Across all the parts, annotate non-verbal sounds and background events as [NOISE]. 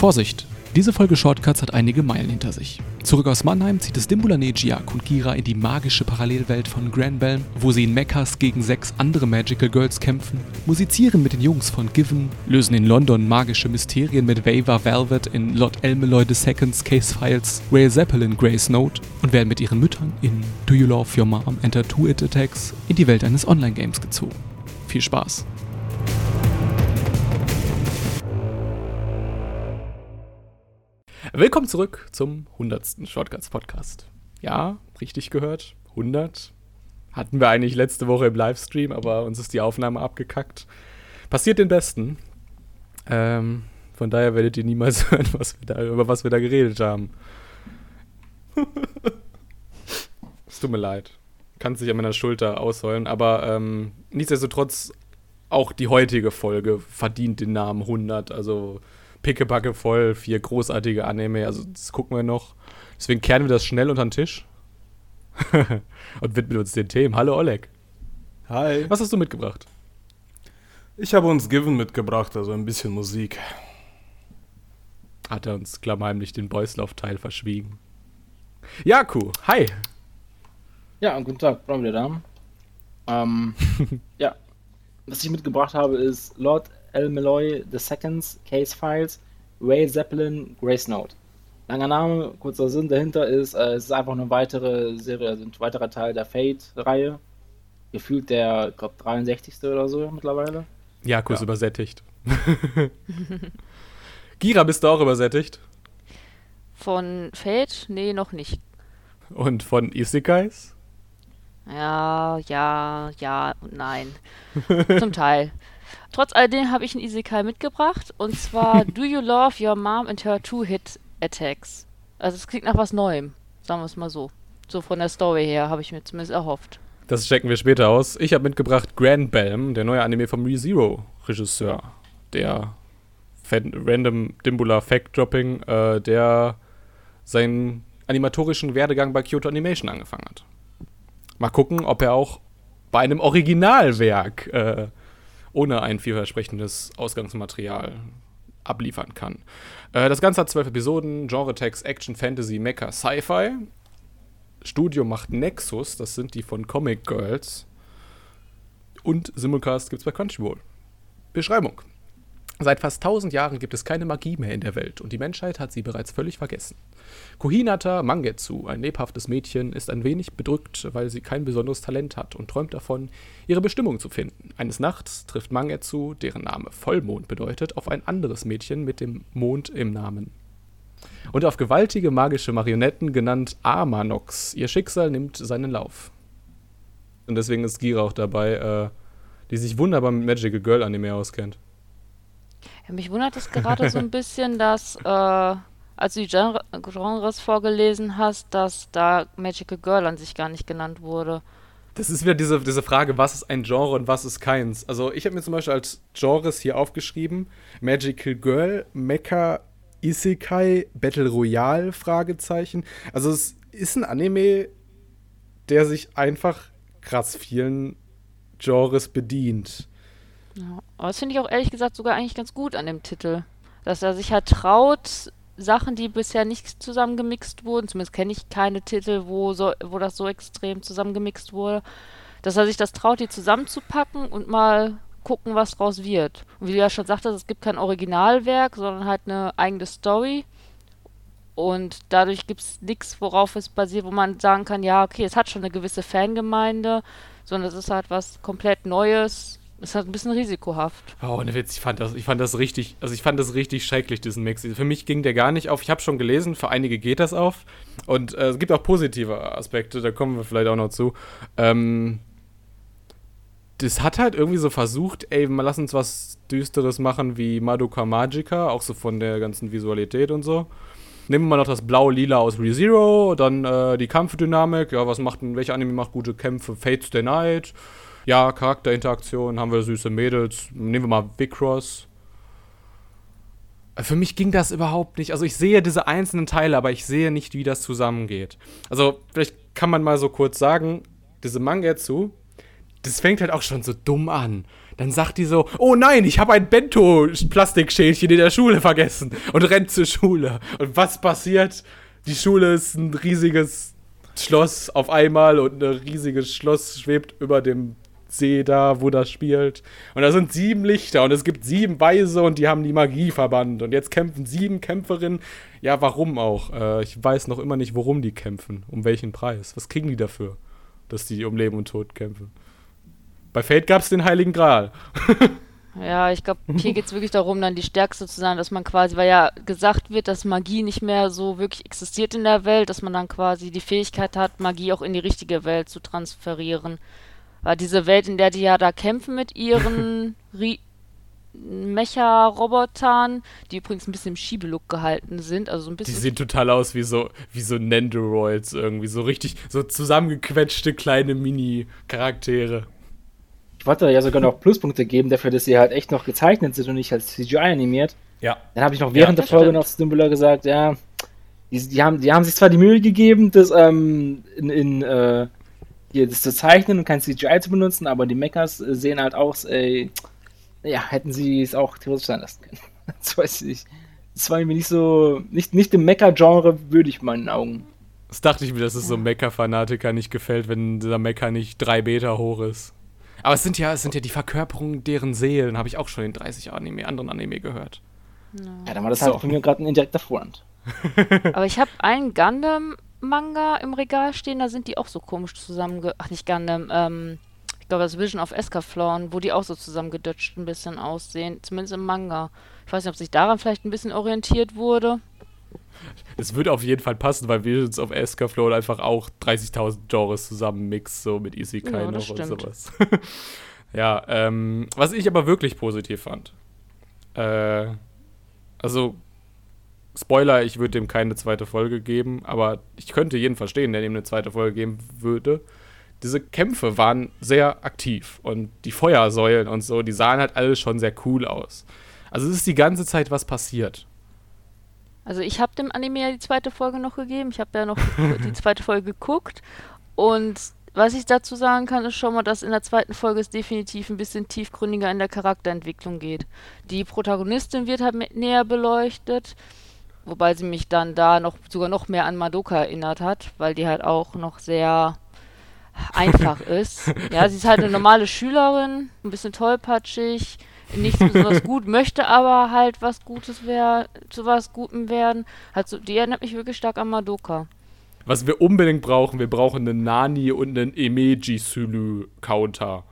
Vorsicht! Diese Folge Shortcuts hat einige Meilen hinter sich. Zurück aus Mannheim zieht es Dimbulane Jiak und Gira in die magische Parallelwelt von Granbelm, wo sie in Mechas gegen sechs andere Magical Girls kämpfen, musizieren mit den Jungs von Given, lösen in London magische Mysterien mit Vava Velvet in Lord Elmeloy II's Case Files, Ray Zeppelin Grace Note und werden mit ihren Müttern in Do You Love Your Mom Enter Two It Attacks in die Welt eines Online-Games gezogen. Viel Spaß! Willkommen zurück zum 100. Shortcuts Podcast. Ja, richtig gehört. 100. Hatten wir eigentlich letzte Woche im Livestream, aber uns ist die Aufnahme abgekackt. Passiert den Besten. Ähm, von daher werdet ihr niemals [LAUGHS] hören, was da, über was wir da geredet haben. [LAUGHS] es tut mir leid. Kann sich an meiner Schulter ausheulen, aber ähm, nichtsdestotrotz auch die heutige Folge verdient den Namen 100. Also pickepacke voll, vier großartige Anime, also das gucken wir noch. Deswegen kehren wir das schnell unter den Tisch [LAUGHS] und widmen uns den Themen. Hallo Oleg. Hi. Was hast du mitgebracht? Ich habe uns Given mitgebracht, also ein bisschen Musik. Hat er uns klammheimlich den Boyslauf-Teil verschwiegen. Jaku, hi. Ja, guten Tag, Freunde der Damen. Ähm, [LAUGHS] ja, was ich mitgebracht habe, ist Lord El Meloy II's Case Files, Ray Zeppelin, Grace Note. Langer Name, kurzer Sinn dahinter ist, äh, es ist einfach eine weitere Serie, also ein weiterer Teil der Fate-Reihe. Gefühlt der, ich glaube, 63. oder so mittlerweile. Ja, kurz ja. übersättigt. [LAUGHS] Gira, bist du auch übersättigt? Von Fate? Nee, noch nicht. Und von Isekais? Ja, ja, ja und nein. [LAUGHS] Zum Teil. Trotz alledem habe ich einen Isekai mitgebracht und zwar [LAUGHS] Do You Love Your Mom and Her Two-Hit Attacks. Also es klingt nach was Neuem, sagen wir es mal so. So von der Story her habe ich mir zumindest erhofft. Das checken wir später aus. Ich habe mitgebracht Grand Belm, der neue Anime vom ReZero Regisseur, der Random Dimbula Fact Dropping, äh, der seinen animatorischen Werdegang bei Kyoto Animation angefangen hat. Mal gucken, ob er auch bei einem Originalwerk äh, ohne ein vielversprechendes Ausgangsmaterial abliefern kann. Äh, das Ganze hat zwölf Episoden, Genre-Text, Action, Fantasy, Mecha, Sci-Fi. Studio macht Nexus, das sind die von Comic Girls. Und Simulcast gibt es bei Crunchyroll. Beschreibung. Seit fast 1000 Jahren gibt es keine Magie mehr in der Welt und die Menschheit hat sie bereits völlig vergessen. Kohinata Mangetsu, ein lebhaftes Mädchen, ist ein wenig bedrückt, weil sie kein besonderes Talent hat und träumt davon, ihre Bestimmung zu finden. Eines Nachts trifft Mangetsu, deren Name Vollmond bedeutet, auf ein anderes Mädchen mit dem Mond im Namen. Und auf gewaltige magische Marionetten genannt Amanox. Ihr Schicksal nimmt seinen Lauf. Und deswegen ist Gira auch dabei, äh, die sich wunderbar mit Magical Girl Anime auskennt. Ja, mich wundert es gerade so ein [LAUGHS] bisschen, dass, äh, als du die Genre Genres vorgelesen hast, dass da Magical Girl an sich gar nicht genannt wurde. Das ist wieder diese, diese Frage, was ist ein Genre und was ist keins. Also ich habe mir zum Beispiel als Genres hier aufgeschrieben, Magical Girl, Mecha, Isekai, Battle Royale, Fragezeichen. Also es ist ein Anime, der sich einfach krass vielen Genres bedient. Ja, aber das finde ich auch ehrlich gesagt sogar eigentlich ganz gut an dem Titel. Dass er sich halt traut, Sachen, die bisher nicht zusammengemixt wurden, zumindest kenne ich keine Titel, wo, so, wo das so extrem zusammengemixt wurde, dass er sich das traut, die zusammenzupacken und mal gucken, was draus wird. Und wie du ja schon sagtest, es gibt kein Originalwerk, sondern halt eine eigene Story. Und dadurch gibt es nichts, worauf es basiert, wo man sagen kann, ja, okay, es hat schon eine gewisse Fangemeinde, sondern es ist halt was komplett Neues, ist halt ein bisschen risikohaft. Oh, ohne Witz, ich fand das, ich fand das richtig, also ich fand das richtig schrecklich, diesen Mix. Für mich ging der gar nicht auf. Ich habe schon gelesen, für einige geht das auf. Und äh, es gibt auch positive Aspekte, da kommen wir vielleicht auch noch zu. Ähm, das hat halt irgendwie so versucht, ey, mal lass uns was Düsteres machen wie Madoka Magica, auch so von der ganzen Visualität und so. Nehmen wir mal noch das Blau-Lila aus ReZero, dann äh, die Kampfdynamik, ja, was macht denn, welcher Anime macht gute Kämpfe? Fates the Night ja, Charakterinteraktion, haben wir süße Mädels. Nehmen wir mal Vicross. Für mich ging das überhaupt nicht. Also ich sehe diese einzelnen Teile, aber ich sehe nicht, wie das zusammengeht. Also vielleicht kann man mal so kurz sagen, diese Mangetsu, das fängt halt auch schon so dumm an. Dann sagt die so, oh nein, ich habe ein Bento-Plastikschälchen in der Schule vergessen und rennt zur Schule. Und was passiert? Die Schule ist ein riesiges Schloss auf einmal und ein riesiges Schloss schwebt über dem See da, wo das spielt. Und da sind sieben Lichter und es gibt sieben Weise und die haben die Magie verbannt. Und jetzt kämpfen sieben Kämpferinnen. Ja, warum auch? Äh, ich weiß noch immer nicht, warum die kämpfen. Um welchen Preis? Was kriegen die dafür, dass die um Leben und Tod kämpfen? Bei Fate gab es den Heiligen Gral. [LAUGHS] Ja, ich glaube, hier geht es wirklich darum, dann die Stärkste zu sein, dass man quasi, weil ja gesagt wird, dass Magie nicht mehr so wirklich existiert in der Welt, dass man dann quasi die Fähigkeit hat, Magie auch in die richtige Welt zu transferieren. Weil diese Welt, in der die ja da kämpfen mit ihren [LAUGHS] Mecha-Robotern, die übrigens ein bisschen im Schiebelook gehalten sind, also so ein bisschen. Die sehen total aus wie so, wie so Nendoroids irgendwie, so richtig, so zusammengequetschte kleine Mini-Charaktere. Ich wollte ja sogar noch Pluspunkte geben dafür, dass sie halt echt noch gezeichnet sind und nicht als CGI animiert. Ja. Dann habe ich noch während Ja, der Folge stimmt. noch zu Dumbledore gesagt, ja, die, die, haben, die haben sich zwar die Mühe gegeben, das ähm, in, in äh, hier das zu zeichnen und kein CGI zu benutzen, aber die Mechas äh, sehen halt aus, ey, ja, hätten sie es auch theoretisch sein lassen können. [LAUGHS] das weiß ich nicht. Das war mir nicht so, nicht, nicht dem Mecha-Genre würdig in meinen Augen. Das dachte ich mir, dass es so Mecha-Fanatiker nicht gefällt, wenn dieser Mecha nicht drei Meter hoch ist. Aber es sind ja, es sind ja die Verkörperungen deren Seelen, habe ich auch schon in 30 Anime, anderen Anime gehört. Ja, dann war das So. halt von mir gerade ein indirekter Vorhand. [LAUGHS] Aber ich habe einen Gundam-Manga im Regal stehen, da sind die auch so komisch zusammenge... Ach, nicht Gundam, ähm... Ich glaube, das Vision of Escaflowne, wo die auch so zusammengedutscht ein bisschen aussehen. Zumindest im Manga. Ich weiß nicht, ob sich daran vielleicht ein bisschen orientiert wurde. Es wird auf jeden Fall passen, weil Visions of Escaflow einfach auch 30.000 Genres zusammenmixt, so mit Isekai Ja, noch das und stimmt. sowas. [LAUGHS] ja, ähm, was ich aber wirklich positiv fand. Äh, also, Spoiler, ich würde dem keine zweite Folge geben, aber ich könnte jeden verstehen, der ihm eine zweite Folge geben würde. Diese Kämpfe waren sehr aktiv und die Feuersäulen und so, die sahen halt alle schon sehr cool aus. Also es ist die ganze Zeit was passiert. Also ich habe dem Anime ja die zweite Folge noch gegeben. Ich habe ja noch [LAUGHS] die zweite Folge geguckt. Und was ich dazu sagen kann, ist schon mal, dass in der zweiten Folge es definitiv ein bisschen tiefgründiger in der Charakterentwicklung geht. Die Protagonistin wird halt näher beleuchtet, wobei sie mich dann da noch sogar noch mehr an Madoka erinnert hat, weil die halt auch noch sehr einfach [LAUGHS] ist. Ja, sie ist halt eine normale Schülerin, ein bisschen tollpatschig, nichts besonders gut, möchte aber halt was Gutes werden, zu was Gutem werden. Halt so, die erinnert mich wirklich stark an Madoka. Was wir unbedingt brauchen, wir brauchen einen Nani und einen Emeji-Sulu-Counter.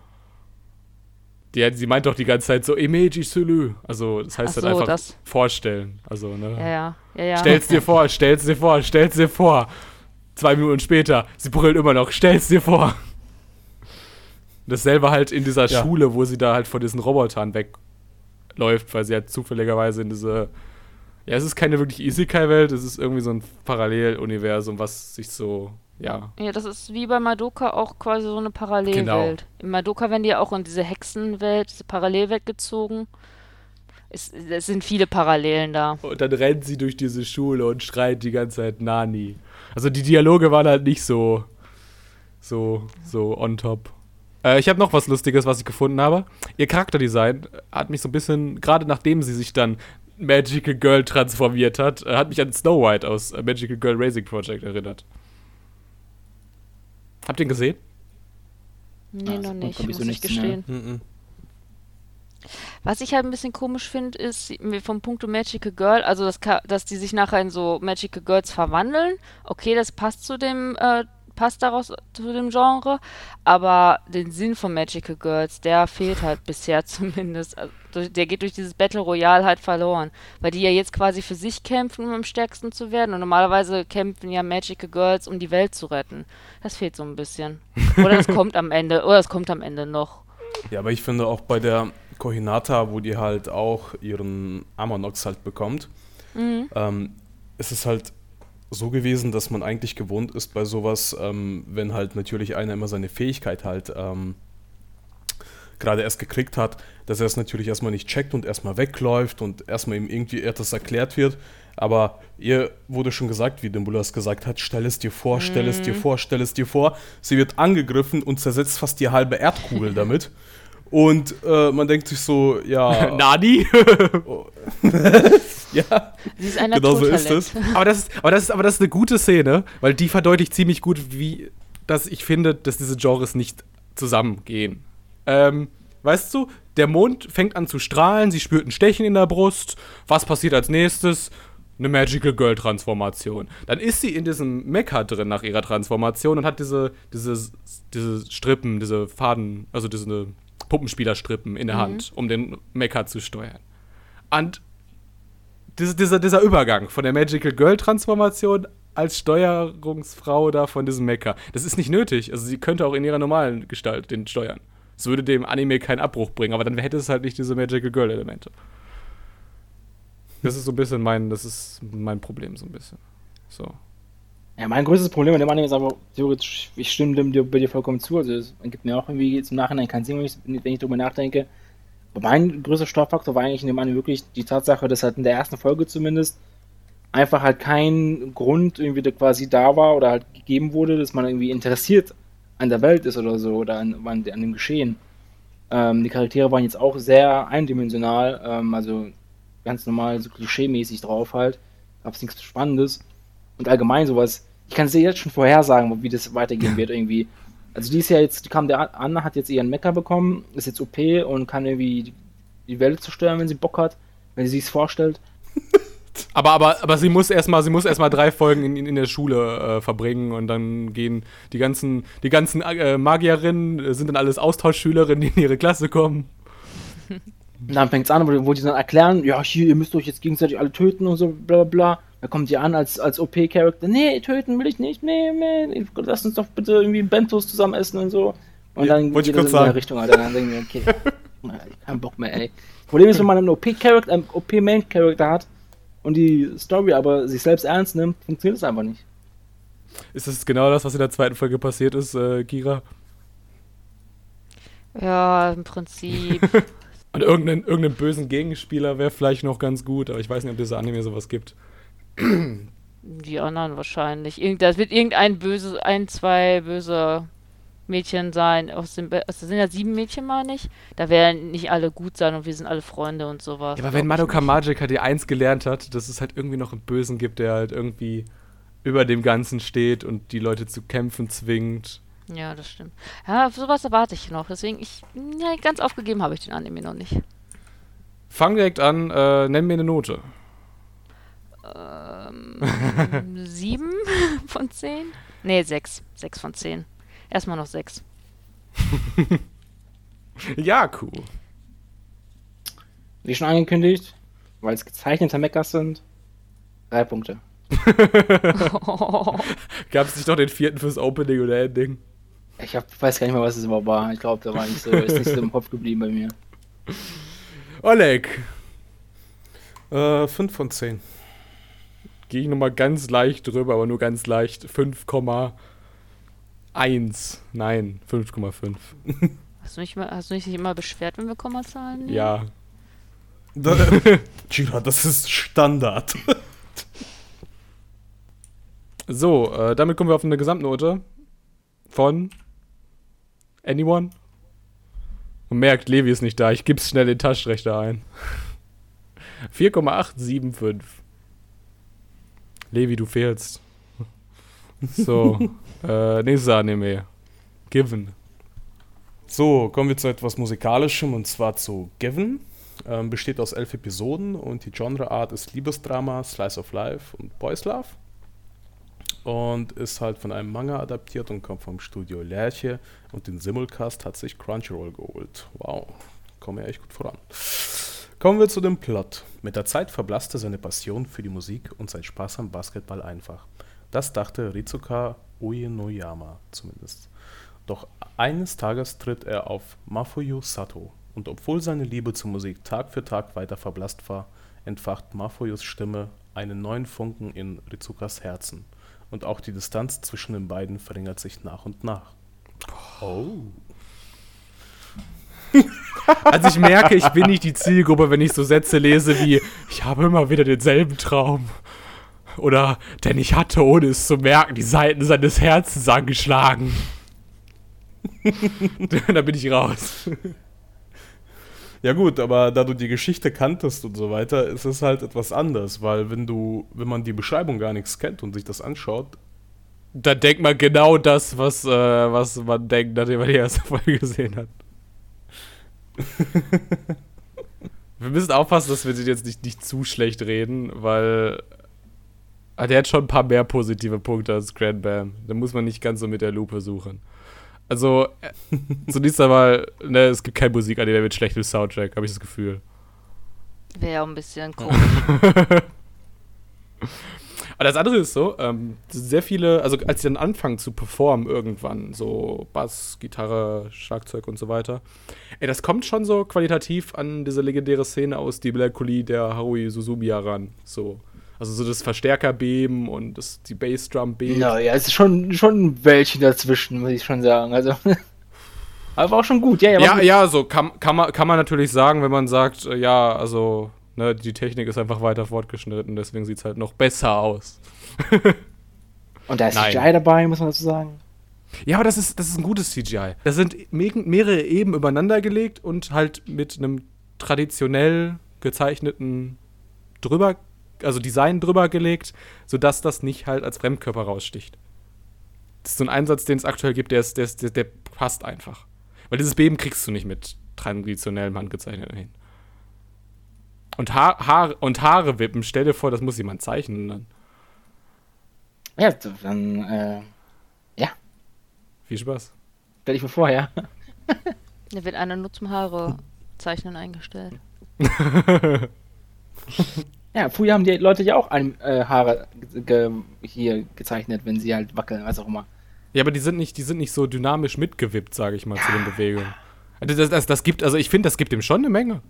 Die, sie meint doch die ganze Zeit so Emeji-Sulu. Also, das heißt dann so, einfach das. vorstellen. Also, ne? Ja, ja, ja, ja. Stell's dir [LAUGHS] vor, stell's dir vor, stell's dir vor. Zwei Minuten später, sie brüllt immer noch, stell's dir vor. Dasselbe halt in dieser Ja. Schule, wo sie da halt von diesen Robotern wegläuft, weil sie halt zufälligerweise in diese. Ja, es ist keine wirklich Isekai-Welt, es ist irgendwie so ein Paralleluniversum, was sich so, ja. Ja, das ist wie bei Madoka auch quasi so eine Parallelwelt. In Madoka werden die ja auch in diese Hexenwelt, diese Parallelwelt gezogen. Es, es sind viele Parallelen da. Und dann rennt sie durch diese Schule und schreit die ganze Zeit Nani. Also die Dialoge waren halt nicht so, so, so on top. Äh, ich habe noch was Lustiges, was ich gefunden habe. Ihr Charakterdesign hat mich so ein bisschen, gerade nachdem sie sich dann Magical Girl transformiert hat, äh, hat mich an Snow White aus äh, Magical Girl Racing Project erinnert. Habt ihr ihn gesehen? Nee, Ah, noch nicht, muss ich nichts, gestehen. Mhm. Was ich halt ein bisschen komisch finde, ist vom Punkto Magical Girl, also dass, ka- dass die sich nachher in so Magical Girls verwandeln. Okay, das passt zu dem, äh, passt daraus zu dem Genre, aber den Sinn von Magical Girls, der fehlt halt bisher [LAUGHS] zumindest. Also, der geht durch dieses Battle Royale halt verloren, weil die ja jetzt quasi für sich kämpfen, um am stärksten zu werden und normalerweise kämpfen ja Magical Girls, um die Welt zu retten. Das fehlt so ein bisschen. Oder das kommt am Ende, oder es kommt am Ende noch. Ja, aber ich finde auch bei der Kohinata, wo die halt auch ihren Amanox halt bekommt, Mhm. ähm, ist es halt so gewesen, dass man eigentlich gewohnt ist bei sowas, ähm, wenn halt natürlich einer immer seine Fähigkeit halt ähm, gerade erst gekriegt hat, dass er es natürlich erstmal nicht checkt und erstmal wegläuft und erstmal ihm irgendwie etwas erklärt wird. Aber ihr wurde schon gesagt, wie Dimbulas gesagt hat, stell es dir vor, stell es dir vor, stell es dir vor. Sie wird angegriffen und zersetzt fast die halbe Erdkugel [LAUGHS] damit. Und äh, man denkt sich so, ja. [LAUGHS] Nani? [LAUGHS] ja. Sie ist ein Genau so ist es. aber, das ist, aber, das ist, aber das ist eine gute Szene, weil die verdeutlicht ziemlich gut, wie dass ich finde, dass diese Genres nicht zusammengehen. Ähm, weißt du, der Mond fängt an zu strahlen, sie spürt ein Stechen in der Brust. Was passiert als nächstes? Eine Magical Girl Transformation. Dann ist sie in diesem Mecha drin nach ihrer Transformation und hat diese, diese, diese Strippen, diese Faden, also diese Puppenspielerstrippen in der Hand, um den Mecha zu steuern. Und diese, dieser, dieser Übergang von der Magical Girl Transformation als Steuerungsfrau da von diesem Mecha. Das ist nicht nötig. Also sie könnte auch in ihrer normalen Gestalt den steuern. Es würde dem Anime keinen Abbruch bringen, aber dann hätte es halt nicht diese Magical Girl Elemente. Das ist so ein bisschen mein, das ist mein Problem so ein bisschen. So. Ja, mein größtes Problem mit dem Anime ist aber theoretisch, ich stimme dem dir, dir vollkommen zu. Also es gibt mir auch irgendwie zum Nachhinein keinen Sinn, wenn ich, wenn ich darüber nachdenke. Aber mein größter Störfaktor war eigentlich in dem Anime wirklich die Tatsache, dass halt in der ersten Folge zumindest einfach halt kein Grund irgendwie da quasi da war oder halt gegeben wurde, dass man irgendwie interessiert an der Welt ist oder so oder an, an, an dem Geschehen. Ähm, die Charaktere waren jetzt auch sehr eindimensional, ähm, also ganz normal, so klischee-mäßig drauf halt. Gab's nichts Spannendes. Und allgemein sowas, ich kann es dir jetzt schon vorhersagen, wie das weitergehen wird irgendwie. Also die ist ja jetzt, die kam der an, hat jetzt ihren Mecker bekommen, ist jetzt OP und kann irgendwie die, Welt zerstören, wenn sie Bock hat, wenn sie sich's vorstellt. [LAUGHS] Aber, aber, aber sie muss erstmal, sie muss erstmal drei Folgen in, in, der Schule äh, verbringen und dann gehen die ganzen, die ganzen äh, Magierinnen äh, sind dann alles Austauschschülerinnen, die in ihre Klasse kommen. Und [LAUGHS] dann fängt's an, wo, wo die dann erklären, ja, hier, ihr müsst euch jetzt gegenseitig alle töten und so, bla bla Da kommt die an als, als OP-Charakter, nee, töten will ich nicht, nee, nee, lass uns doch bitte irgendwie Bentos zusammen essen und so. Und Ja, dann ich geht kurz das in der. Richtung, Alter. Dann denken wir, okay, [LAUGHS] kein Bock mehr, ey. Problem ist, wenn man einen OP-Charakter, einen OP-Main-Charakter hat und die Story aber sich selbst ernst nimmt, funktioniert das einfach nicht. Ist das genau das, was in der zweiten Folge passiert ist, äh, Kira? Ja, im Prinzip. [LAUGHS] Und irgendeinen irgendeinen bösen Gegenspieler wäre vielleicht noch ganz gut, aber ich weiß nicht, ob dieser Anime sowas gibt. Die anderen wahrscheinlich. Irgend, das wird irgendein böse, ein, zwei böse Mädchen sein. Aus dem, also, das sind ja sieben Mädchen, meine ich. Da werden nicht alle gut sein und wir sind alle Freunde und sowas. Ja, aber wenn Madoka nicht. Magic halt die eins gelernt hat, dass es halt irgendwie noch einen Bösen gibt, der halt irgendwie über dem Ganzen steht und die Leute zu kämpfen zwingt. Ja, das stimmt. Ja, sowas erwarte ich noch. Deswegen, ich, ja, ganz aufgegeben habe ich den Anime noch nicht. Fang direkt an, äh, nenn mir eine Note. Ähm, [LAUGHS] sieben von zehn? Nee, sechs. Sechs von zehn. Erstmal noch sechs. [LAUGHS] Ja, cool. Wie schon angekündigt, weil es gezeichnete Mechas sind, drei Punkte. [LAUGHS] Gab es nicht noch den vierten fürs Opening oder Ending? Ich hab, weiß gar nicht mehr, was es überhaupt war. Ich glaube, da war nicht so, ist nicht so im Kopf geblieben bei mir. Oleg, Äh, 5 von 10. gehe ich nochmal ganz leicht drüber, aber nur ganz leicht. 5,1. Nein, 5,5. [LAUGHS] Hast du, nicht mal, hast du dich nicht immer beschwert, wenn wir Kommazahlen nehmen? Ja. Da, [LAUGHS] Gira, das ist Standard. [LAUGHS] So, äh, damit kommen wir auf eine Gesamtnote von Anyone? Man merkt, Levi ist nicht da. Ich gib's schnell in den Taschenrechner ein. 4,875. Levi, du fehlst. So, [LAUGHS] äh, nächstes Anime. Given. So, kommen wir zu etwas Musikalischem und zwar zu Given. Ähm, besteht aus elf Episoden und die Genreart ist Liebesdrama, Slice of Life und Boys Love. Und ist halt von einem Manga adaptiert und kommt vom Studio Lerche und den Simulcast hat sich Crunchyroll geholt. Wow, kommen wir echt gut voran. Kommen wir zu dem Plot. Mit der Zeit verblasste seine Passion für die Musik und sein Spaß am Basketball einfach. Das dachte Rizuka Uenoyama zumindest. Doch eines Tages tritt er auf Mafuyu Sato und obwohl seine Liebe zur Musik Tag für Tag weiter verblasst war, entfacht Mafuyus Stimme einen neuen Funken in Rizukas Herzen und auch die Distanz zwischen den beiden verringert sich nach und nach. Oh. [LAUGHS] Also ich merke, ich bin nicht die Zielgruppe, wenn ich so Sätze lese wie, ich habe immer wieder denselben Traum. Oder, denn ich hatte, ohne es zu merken, die Seiten seines Herzens angeschlagen. [LAUGHS] da bin ich raus. Ja gut, aber da du die Geschichte kanntest und so weiter, ist es halt etwas anders, weil wenn du, wenn man die Beschreibung gar nichts kennt und sich das anschaut, Da denkt man genau das, was, äh, was man denkt, nachdem man die erste Folge gesehen hat. [LAUGHS] wir müssen aufpassen, dass wir den jetzt nicht, nicht zu schlecht reden, weil ah, der hat schon ein paar mehr positive Punkte als Grand Bam. Da muss man nicht ganz so mit der Lupe suchen. Also, äh, zunächst einmal, ne, es gibt keine Musik an der mit schlechtem Soundtrack, habe ich das Gefühl. Wäre ja auch ein bisschen komisch. [LAUGHS] Das andere ist so, ähm, sehr viele, also als sie dann anfangen zu performen irgendwann, so Bass, Gitarre, Schlagzeug und so weiter, ey, das kommt schon so qualitativ an diese legendäre Szene aus Die Melancholie der Haruhi Suzumiya ran. So. Also so das Verstärkerbeben und das, die Bassdrum beben. Ja, ja, es ist schon, schon welche dazwischen, muss ich schon sagen. Also. [LAUGHS] Aber auch schon gut, ja, ja. Ja, gut. ja, so kann, kann, man, kann man natürlich sagen, wenn man sagt, äh, ja, also, ne, die Technik ist einfach weiter fortgeschritten, deswegen sieht es halt noch besser aus. [LAUGHS] Und da ist Nein. CGI dabei, muss man dazu sagen. Ja, aber das ist, das ist ein gutes CGI. Das sind me mehrere Eben übereinander gelegt und halt mit einem traditionell gezeichneten drüber, also Design drüber gelegt, sodass das nicht halt als Fremdkörper raussticht. Das ist so ein Einsatz, den es aktuell gibt, der, ist, der, ist, der, der passt einfach. Weil dieses Beben kriegst du nicht mit traditionellem handgezeichneten hin. Und, Haar, Haar, und Haare wippen, stell dir vor, das muss jemand zeichnen dann. Ja, dann, äh, ja, Viel Spaß. stell dich mal vor, ja. [LAUGHS] Da wird einer nur zum Haare zeichnen eingestellt. [LAUGHS] Ja, früher haben die Leute ja auch ein, äh, Haare ge hier gezeichnet, wenn sie halt wackeln, was auch immer. Ja, aber die sind nicht, die sind nicht so dynamisch mitgewippt, sage ich mal, zu den Bewegungen. Also Das, das, das gibt, also ich finde, das gibt ihm schon eine Menge.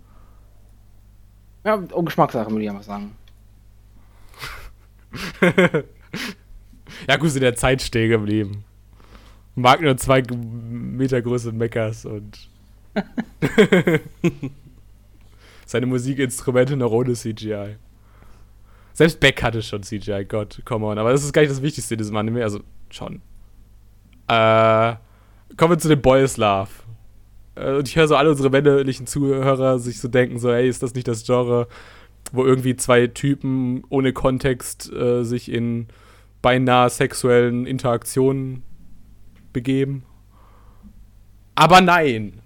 Ja, oh, Geschmackssache, würde ich einfach sagen. [LAUGHS] Ja, gut, ist in der Zeit stehen geblieben. Mag nur zwei Meter große Meckers und [LAUGHS] seine Musikinstrumente noch ohne CGI. Selbst Beck hatte schon CGI, Gott, come on. Aber das ist gar nicht das Wichtigste in diesem Anime, also schon. Äh, kommen wir zu den Boys Love. Äh, Und ich höre so alle unsere männlichen Zuhörer sich so denken, so, hey, ist das nicht das Genre, wo irgendwie zwei Typen ohne Kontext äh, sich in beinahe sexuellen Interaktionen begeben? Aber nein.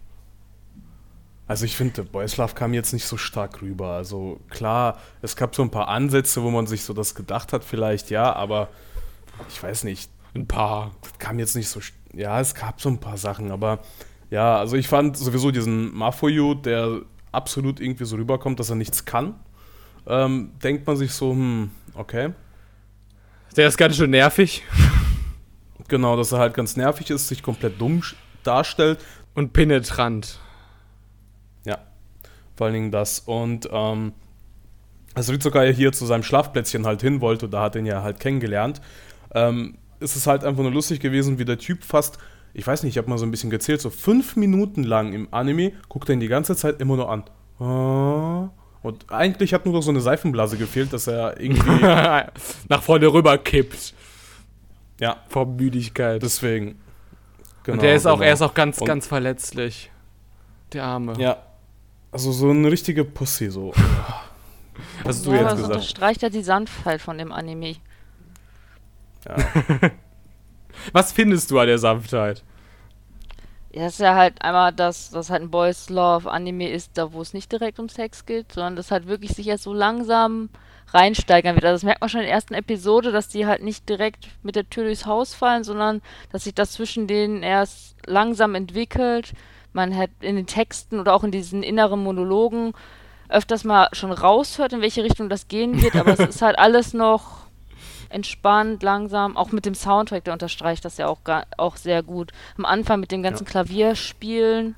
Also ich finde, Boys Love kam jetzt nicht so stark rüber. Also klar, es gab so ein paar Ansätze, wo man sich so das gedacht hat, vielleicht, ja, aber ich weiß nicht, Ein paar. das kam jetzt nicht so. Ja, es gab so ein paar Sachen, aber ja, also ich fand sowieso diesen Mafuyu, der absolut irgendwie so rüberkommt, dass er nichts kann. Ähm, denkt man sich so, hm, okay. Der ist ganz schön nervig Genau, dass er halt ganz nervig ist, sich komplett dumm darstellt. und penetrant. Ja, vor allen Dingen das. Und ähm, als Ritsuka ja hier zu seinem Schlafplätzchen halt hin wollte, da hat er ihn ja halt kennengelernt, ähm, ist es halt einfach nur lustig gewesen, wie der Typ fast, ich weiß nicht, ich habe mal so ein bisschen gezählt, so fünf Minuten lang im Anime guckt er ihn die ganze Zeit immer nur an. Ah. Und eigentlich hat nur noch so eine Seifenblase gefehlt, dass er irgendwie, [LAUGHS] Nach vorne rüber kippt. ja, Vor Müdigkeit. deswegen. Genau, und der ist auch, genau. er ist auch ganz, Und- ganz verletzlich. Der Arme. Ja, also so eine richtige Pussy so. Hast du ja, jetzt aber das gesagt. unterstreicht ja die Sanftheit von dem Anime. Ja. [LAUGHS] Was findest du an der Sanftheit? Ja, das ist ja halt einmal, dass das halt ein Boys Love Anime ist, da wo es nicht direkt um Sex geht, sondern das halt wirklich sich erst so langsam reinsteigern wird. Also das merkt man schon in der ersten Episode, dass die halt nicht direkt mit der Tür durchs Haus fallen, sondern dass sich das zwischen denen erst langsam entwickelt. Man hat in den Texten oder auch in diesen inneren Monologen öfters mal schon raushört, in welche Richtung das gehen wird, aber es [LAUGHS] ist halt alles noch entspannt, langsam, auch mit dem Soundtrack, der unterstreicht das ja auch, gar, auch sehr gut. Am Anfang mit dem ganzen Klavierspielen.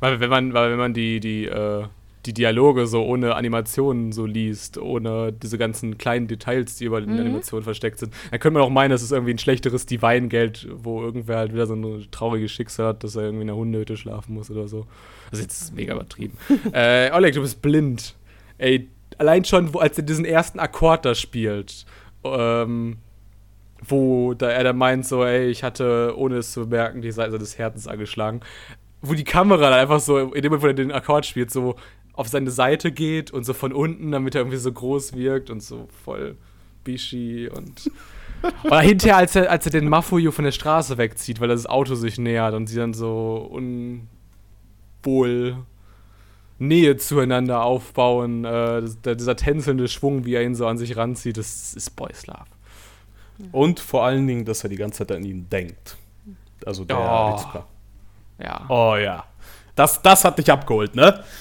Weil wenn man, weil wenn man die, die, äh, die Dialoge so ohne Animationen so liest, ohne diese ganzen kleinen Details, die über den Mhm. Animationen versteckt sind, dann könnte man auch meinen, es ist irgendwie ein schlechteres Divine-Geld, wo irgendwer halt wieder so ein trauriges Schicksal hat, dass er irgendwie in der Hundehütte schlafen muss oder so. Das ist jetzt mega übertrieben. [LAUGHS] äh, Oleg, du bist blind. Ey, allein schon, wo, als er diesen ersten Akkord da spielt, ähm, wo da er dann meint, so, ey, ich hatte, ohne es zu bemerken, die Seite des Herzens angeschlagen. Wo die Kamera dann einfach so, in dem Moment, wo er den Akkord spielt, so auf seine Seite geht und so von unten, damit er irgendwie so groß wirkt und so voll Bishi und. [LAUGHS] Oder hinterher, als er, als er den Mafuyu von der Straße wegzieht, weil das Auto sich nähert und sie dann so unwohl Nähe zueinander aufbauen, äh, das, dieser tänzelnde Schwung, wie er ihn so an sich ranzieht, das ist Boys Love. Und vor allen Dingen, dass er die ganze Zeit an ihn denkt. Also der Oh. Ritzka. Ja. Oh ja. Das, das hat dich abgeholt, ne? [LAUGHS]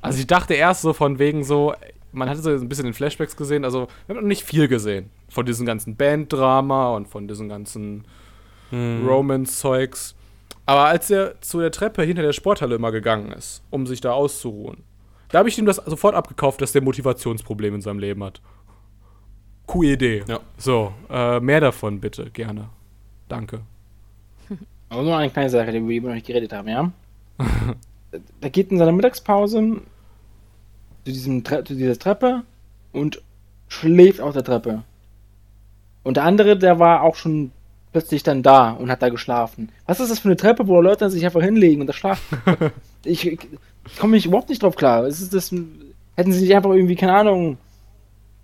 Also ich dachte erst so von wegen so, man hatte so ein bisschen in Flashbacks gesehen, also wir haben noch nicht viel gesehen von diesem ganzen Banddrama und von diesem ganzen Romance-Zeugs. Aber als er zu der Treppe hinter der Sporthalle immer gegangen ist, um sich da auszuruhen, da habe ich ihm das sofort abgekauft, dass der Motivationsprobleme in seinem Leben hat. Coole Idee. Ja. So, äh, mehr davon bitte, gerne. Danke. Aber nur eine kleine Sache, über die wir noch nicht geredet haben, ja? [LAUGHS] er geht in seiner Mittagspause zu, diesem Tre zu dieser Treppe und schläft auf der Treppe. Und der andere, der war auch schon plötzlich dann da und hat da geschlafen. Was ist das für eine Treppe, wo Leute sich einfach hinlegen und da schlafen? [LAUGHS] ich ich komme mich überhaupt nicht drauf klar. Ist es das, hätten sie nicht einfach irgendwie, keine Ahnung,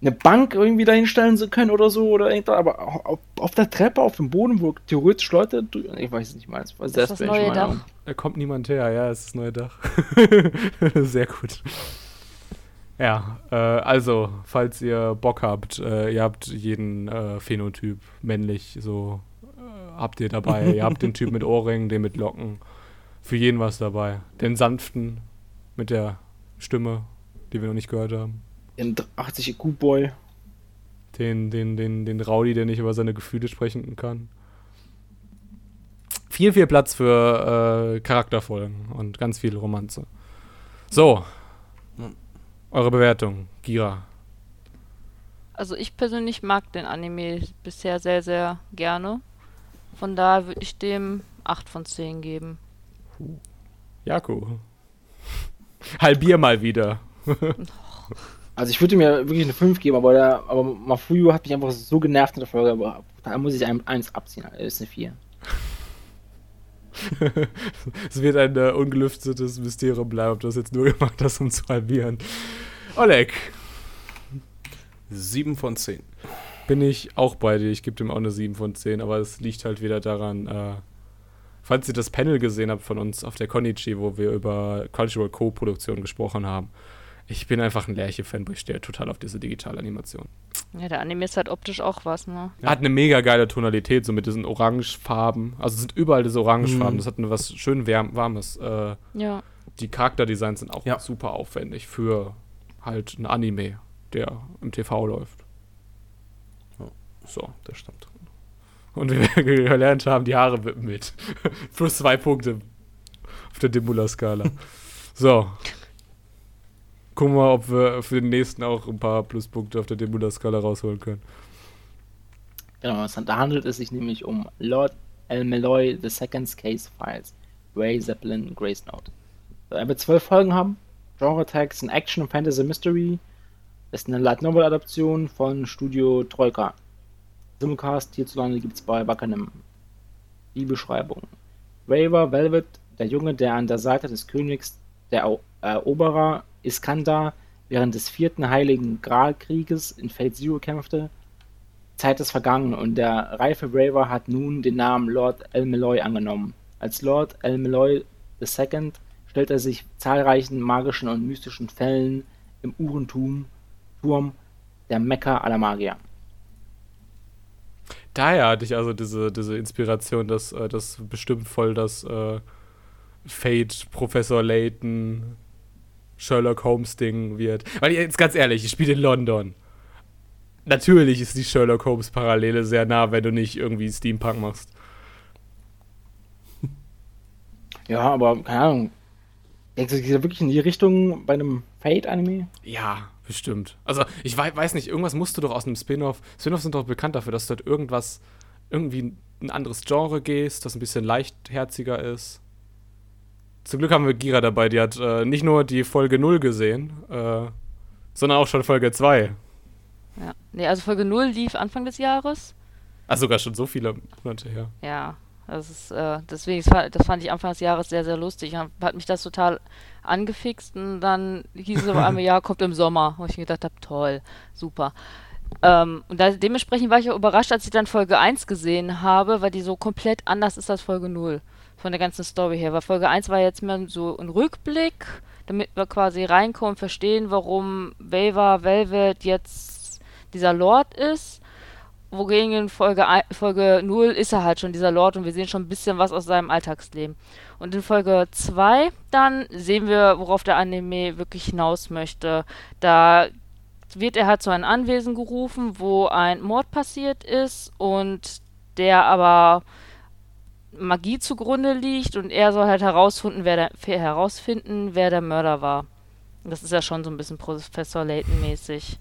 eine Bank irgendwie dahinstellen so können oder so oder irgendwas, aber auf, auf der Treppe, auf dem Boden, wo theoretisch Leute, ich weiß es nicht mal, das war Das ist das neue Dach. Da kommt niemand her, ja, es ist das neue Dach. [LAUGHS] Sehr gut. Ja, äh, also, falls ihr Bock habt, äh, ihr habt jeden äh, Phänotyp männlich, so habt ihr dabei. ihr habt den Typ mit Ohrringen, den mit Locken. Für jeden was dabei. Den sanften mit der Stimme, die wir noch nicht gehört haben. Den 80 IQ-Boy. Den, den, den, den Rowdy, der nicht über seine Gefühle sprechen kann. Viel, viel Platz für äh, Charakterfolgen und ganz viel Romanze. So. Eure Bewertung, Gira. Also ich persönlich mag den Anime bisher sehr, sehr gerne. Von daher würde ich dem 8 von 10 geben. Jako. Halbier mal wieder. Also ich würde mir wirklich eine 5 geben, aber, der, aber Mafuyu hat mich einfach so genervt in der Folge, aber da muss ich einem eins abziehen. Das ist eine 4. [LAUGHS] es wird ein äh, ungelüftetes Mysterium bleiben, ob du das jetzt nur gemacht hast, um zu halbieren. Oleg, 7 von 10. bin ich auch bei dir. Ich gebe dem auch eine 7 von 10, aber es liegt halt wieder daran, äh, falls ihr das Panel gesehen habt von uns auf der Konichi, wo wir über Cultural Co-Produktion gesprochen haben. Ich bin einfach ein Lerche-Fanboy, ich stehe total auf diese digitale Animation. Ja, der Anime ist halt optisch auch was, ne? Er hat eine mega geile Tonalität, so mit diesen Orangefarben. Also es sind überall diese Orangefarben. Mhm. Das hat eine was schön wärm, warmes. Äh, Ja. die Charakterdesigns sind auch Ja. super aufwendig für halt ein Anime, der im TV läuft. So. Das stimmt. Und wie wir [LAUGHS] gelernt haben, die Haare wippen mit. [LAUGHS] Plus zwei Punkte auf der Dimbula-Skala. [LAUGHS] so. Gucken wir ob wir für den nächsten auch ein paar Pluspunkte auf der Dimbula-Skala rausholen können. Genau, es, da handelt es sich nämlich um Lord El Meloy II's Case Files, Ray Zeppelin, Grace Note. Er wird zwölf Folgen haben. Genre Tags in Action und Fantasy Mystery. Ist eine Light Novel Adaption von Studio Troika. Simulcast hierzulande gibt es bei Wackernem. Die Beschreibung. Raver Velvet, der Junge, der an der Seite des Königs der Ero- Eroberer Iskandar während des vierten Heiligen Gralkrieges in Fate Zero kämpfte, Zeit ist vergangen und der reife Raver hat nun den Namen Lord Elmeloy angenommen. Als Lord Elmeloy II stellt er sich zahlreichen magischen und mystischen Fällen im Urentum Turm der Mekka aller Magier. Daher hatte ich also diese, diese Inspiration, dass äh, das bestimmt voll das äh, Fate, Professor Layton, Sherlock Holmes Ding wird. Weil jetzt ganz ehrlich, ich spiele in London. Natürlich ist die Sherlock Holmes Parallele sehr nah, wenn du nicht irgendwie Steampunk machst. [LAUGHS] Ja, aber keine Ahnung. Denkst du, geht er wirklich in die Richtung bei einem Fate-Anime? Ja, bestimmt. Also, ich wei weiß nicht, irgendwas musst du doch aus einem Spin-off. Spin-offs sind doch bekannt dafür, dass du dort irgendwas, irgendwie ein anderes Genre gehst, das ein bisschen leichtherziger ist. Zum Glück haben wir Gira dabei, die hat äh, nicht nur die Folge 0 gesehen, äh, sondern auch schon Folge 2. Ja. Nee, also Folge 0 lief Anfang des Jahres. Ach, sogar schon so viele Monate her. Ja, das ist, äh, deswegen, das fand, ich Anfang des Jahres sehr, sehr lustig. Hat mich das total angefixt und dann hieß es auf [LAUGHS] einmal, ja, kommt im Sommer. Und ich mir gedacht habe, toll, super. Ähm, und da, dementsprechend war ich auch überrascht, als ich dann Folge 1 gesehen habe, weil die so komplett anders ist als Folge 0. Von der ganzen Story her. Weil Folge 1 war jetzt mehr so ein Rückblick, damit wir quasi reinkommen, verstehen, warum Waver Velvet jetzt dieser Lord ist. Wogegen in Folge, Folge 0 ist er halt schon dieser Lord und wir sehen schon ein bisschen was aus seinem Alltagsleben. Und in Folge 2 dann sehen wir, worauf der Anime wirklich hinaus möchte. Da wird er halt zu einem Anwesen gerufen, wo ein Mord passiert ist und der aber Magie zugrunde liegt und er soll halt herausfinden, wer der, herausfinden, wer der Mörder war. Das ist ja schon so ein bisschen Professor Layton mäßig.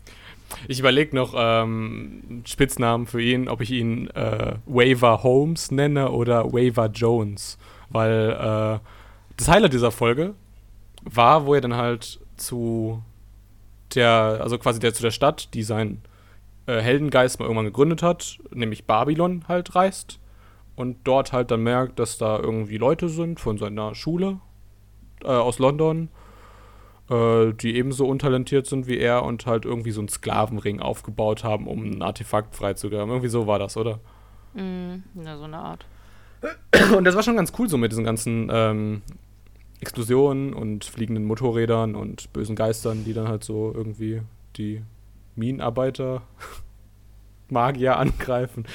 Ich überlege noch ähm, Spitznamen für ihn, ob ich ihn äh, Waver Holmes nenne oder Waver Jones. Weil äh, das Highlight dieser Folge war, wo er dann halt zu der, also quasi der zu der Stadt, die sein äh, Heldengeist mal irgendwann gegründet hat, nämlich Babylon halt reist und dort halt dann merkt, dass da irgendwie Leute sind von seiner Schule äh, aus London, äh, die ebenso untalentiert sind wie er und halt irgendwie so einen Sklavenring aufgebaut haben, um ein Artefakt freizugeben. Irgendwie so war das, oder? Mm, ja, so eine Art. Und das war schon ganz cool so mit diesen ganzen ähm, Explosionen und fliegenden Motorrädern und bösen Geistern, die dann halt so irgendwie die Minenarbeiter, [LAUGHS] Magier angreifen.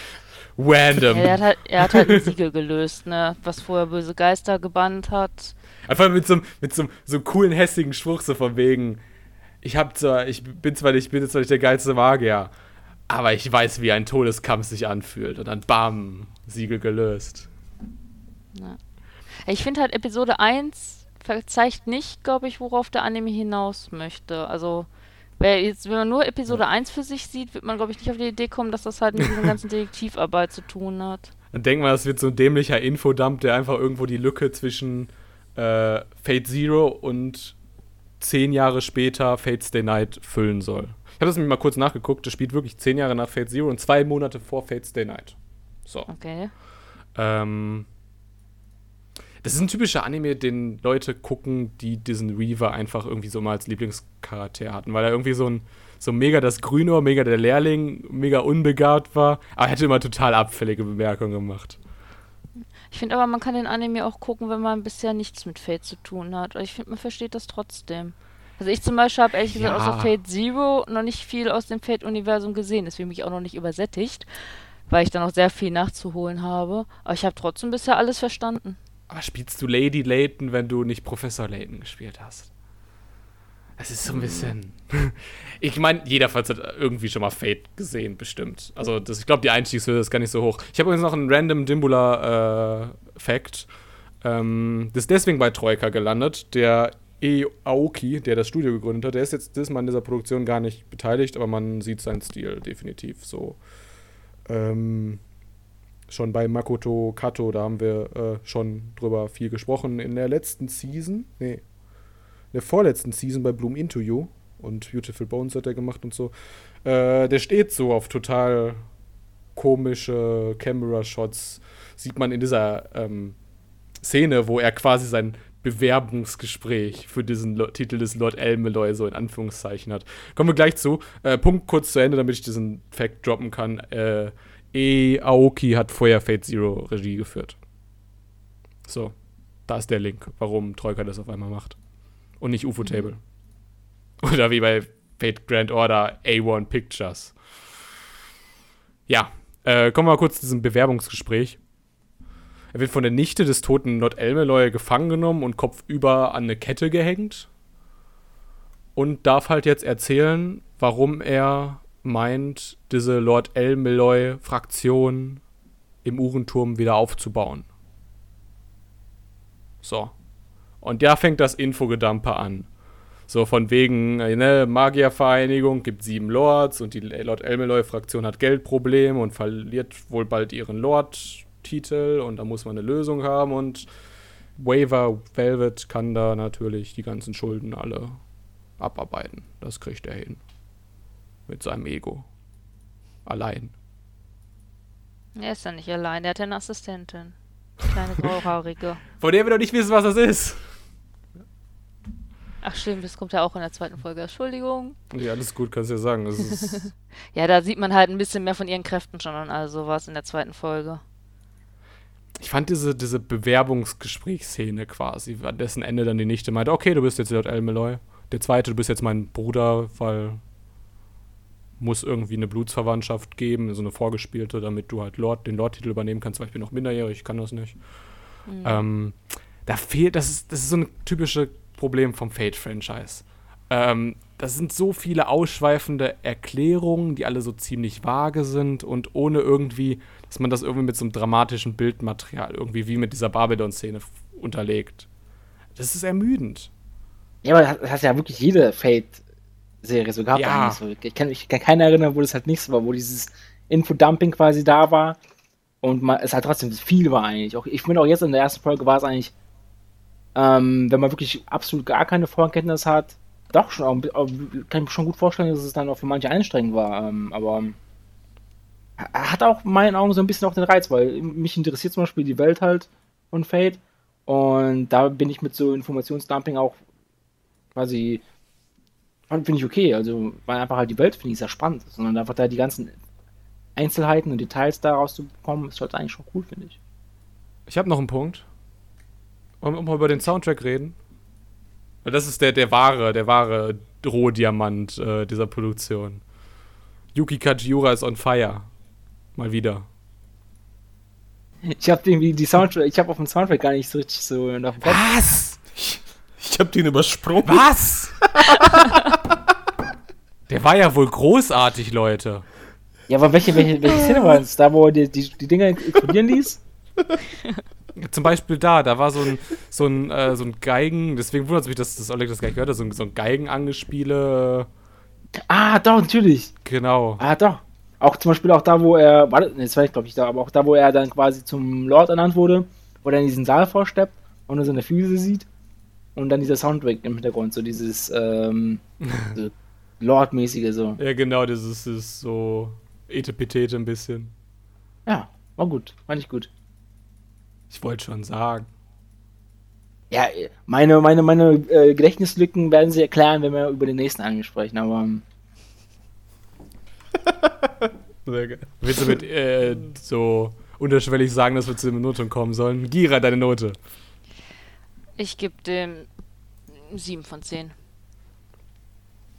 Random. Ja, er, hat halt, er hat halt ein Siegel gelöst, ne? Was vorher böse Geister gebannt hat. Einfach mit so, mit so, so einem coolen, hässigen Spruch, so von wegen, ich hab zwar, ich bin zwar nicht, bin zwar nicht der geilste Magier, aber ich weiß, wie ein Todeskampf sich anfühlt. Und dann bam, Siegel gelöst. Ja. Ich finde halt Episode 1 zeigt nicht, glaube ich, worauf der Anime hinaus möchte. Also, jetzt, wenn man nur Episode ja. 1 für sich sieht, wird man, glaube ich, nicht auf die Idee kommen, dass das halt mit dieser ganzen [LAUGHS] Detektivarbeit zu tun hat. Dann denkt man, das wird so ein dämlicher Infodump, der einfach irgendwo die Lücke zwischen äh, Fate Zero und zehn Jahre später Fate Stay Night füllen soll. Ich habe das nämlich mal kurz nachgeguckt. Das spielt wirklich zehn Jahre nach Fate Zero und zwei Monate vor Fate Stay Night. So. Okay. Ähm, das ist ein typischer Anime, den Leute gucken, die diesen Reaver einfach irgendwie so mal als Lieblingscharakter hatten, weil er irgendwie so ein so mega das Grüne, mega der Lehrling, mega unbegabt war, aber er hätte immer total abfällige Bemerkungen gemacht. Ich finde aber, man kann den Anime auch gucken, wenn man bisher nichts mit Fate zu tun hat. Ich finde, man versteht das trotzdem. Also ich zum Beispiel habe ehrlich gesagt außer Fate Zero noch nicht viel aus dem Fate-Universum gesehen. Deswegen mich auch noch nicht übersättigt, weil ich da noch sehr viel nachzuholen habe. Aber ich habe trotzdem bisher alles verstanden. Aber spielst du Lady Layton, wenn du nicht Professor Layton gespielt hast? Das ist so ein bisschen. [LAUGHS] ich meine, jeder hat irgendwie schon mal Fate gesehen, bestimmt. Also, das, ich glaube, die Einstiegshürde ist gar nicht so hoch. Ich habe übrigens noch einen random Dimbula-Fact. Äh, ähm, das ist deswegen bei Troika gelandet. Der E. Aoki, der das Studio gegründet hat, der ist jetzt diesmal in dieser Produktion gar nicht beteiligt, aber man sieht seinen Stil definitiv so. Ähm, schon bei Makoto Kato, da haben wir äh, schon drüber viel gesprochen in der letzten Season. Nee, der vorletzten Season bei Bloom Into You und Beautiful Bones hat er gemacht und so. Äh, der steht so auf total komische Camera-Shots. Sieht man in dieser ähm, Szene, wo er quasi sein Bewerbungsgespräch für diesen Lo Titel des Lord Elmeloy so in Anführungszeichen hat. Kommen wir gleich zu. Äh, Punkt kurz zu Ende, damit ich diesen Fact droppen kann. Äh, E. Aoki hat vorher Fate Zero Regie geführt. So, da ist der Link, warum Troika das auf einmal macht. Und nicht UFO Table. Mhm. [LAUGHS] Oder wie bei Fate Grand Order A1 Pictures. Ja, äh, kommen wir mal kurz zu diesem Bewerbungsgespräch. Er wird von der Nichte des toten Lord Elmeloy gefangen genommen und kopfüber an eine Kette gehängt. Und darf halt jetzt erzählen, warum er meint, diese Lord El Meloy-Fraktion im Uhrenturm wieder aufzubauen. So. Und da fängt das Infogedampe an. So von wegen, äh, ne, Magiervereinigung gibt sieben Lords und die Lord Elmeloy-Fraktion hat Geldprobleme und verliert wohl bald ihren Lord-Titel und da muss man eine Lösung haben und Waver Velvet kann da natürlich die ganzen Schulden alle abarbeiten. Das kriegt er hin. Mit seinem Ego. Allein. Er ist ja nicht allein, er hat eine Assistentin. Kleine grauhaarige. Von der wir doch nicht wissen, was das ist. Ach stimmt, das kommt ja auch in der zweiten Folge. Entschuldigung. Ja, alles gut, kannst du ja sagen. [LAUGHS] Ja, da sieht man halt ein bisschen mehr von ihren Kräften schon und all sowas in der zweiten Folge. ich fand diese, diese Bewerbungsgesprächsszene quasi, an dessen Ende dann die Nichte meinte, okay, du bist jetzt Lord Elmeloy. Der zweite, du bist jetzt mein Bruder, weil muss irgendwie eine Blutsverwandtschaft geben, so eine vorgespielte, damit du halt Lord, den Lord-Titel übernehmen kannst, weil ich bin noch minderjährig, ich kann das nicht. Ähm, da fehlt, das ist, das ist so ein typisches Problem vom Fate-Franchise. Ähm, das sind so viele ausschweifende Erklärungen, die alle so ziemlich vage sind und ohne irgendwie, dass man das irgendwie mit so einem dramatischen Bildmaterial irgendwie wie mit dieser Babylon-Szene unterlegt. Das ist ermüdend. Ja, aber das hat ja wirklich jede Fate-Serie so gehabt. Ja. So. Ich, kann, ich kann keine erinnern, wo das halt nicht so war, wo dieses Infodumping quasi da war und man, es halt trotzdem viel war eigentlich. Auch, ich finde auch jetzt in der ersten Folge war es eigentlich, ähm, wenn man wirklich absolut gar keine Vorkenntnis hat, doch schon, kann ich mir schon gut vorstellen, dass es dann auch für manche anstrengend war. Ähm, aber ähm, hat auch in meinen Augen so ein bisschen auch den Reiz, weil mich interessiert zum Beispiel die Welt halt von Fate und da bin ich mit so Informationsdumping auch quasi finde ich okay. Also, weil einfach halt die Welt finde ich sehr spannend, sondern einfach da die ganzen Einzelheiten und Details daraus zu bekommen, ist halt eigentlich schon cool, finde ich. Ich habe noch einen Punkt. Wollen wir mal über den Soundtrack reden? Weil Das ist der, der wahre, der wahre Rohdiamant äh, dieser Produktion. Yuki Kajiura ist on fire. Mal wieder. Ich habe irgendwie die Soundtrack, ich habe auf dem Soundtrack gar nicht so richtig so nach dem Kopf. Was? Ich hab den übersprungen. Was? [LAUGHS] der war ja wohl großartig, Leute. Ja, aber welche, welche, welche Szene war es? Da, wo er die, die, die Dinger explodieren ließ? [LAUGHS] Zum Beispiel da, da war so ein, so ein, äh, so ein Geigen, deswegen wundert es mich, dass das Oleg das gar nicht gehört hat, so ein, so ein Geigenangespiele. Ah, doch, natürlich. Genau. Ah, doch. Auch zum Beispiel auch da, wo er, warte, nee, das war ich glaube ich da, aber auch da, wo er dann quasi zum Lord ernannt wurde, wo er in diesen Saal vorsteppt und er seine Füße sieht und dann dieser Soundtrack im Hintergrund, so dieses, ähm, [LAUGHS] so Lord-mäßige so. Ja, genau, das ist, das ist so Etepetete ein bisschen. Ja, war gut, fand ich gut. Ich wollte schon sagen. Ja, meine, meine, meine äh, Gedächtnislücken werden sie erklären, wenn wir über den nächsten Anime sprechen, aber ähm, [LAUGHS] Sehr geil. Willst du mit äh, so unterschwellig sagen, dass wir zu der Note kommen sollen? Gira, deine Note. Ich gebe dem 7 von 10.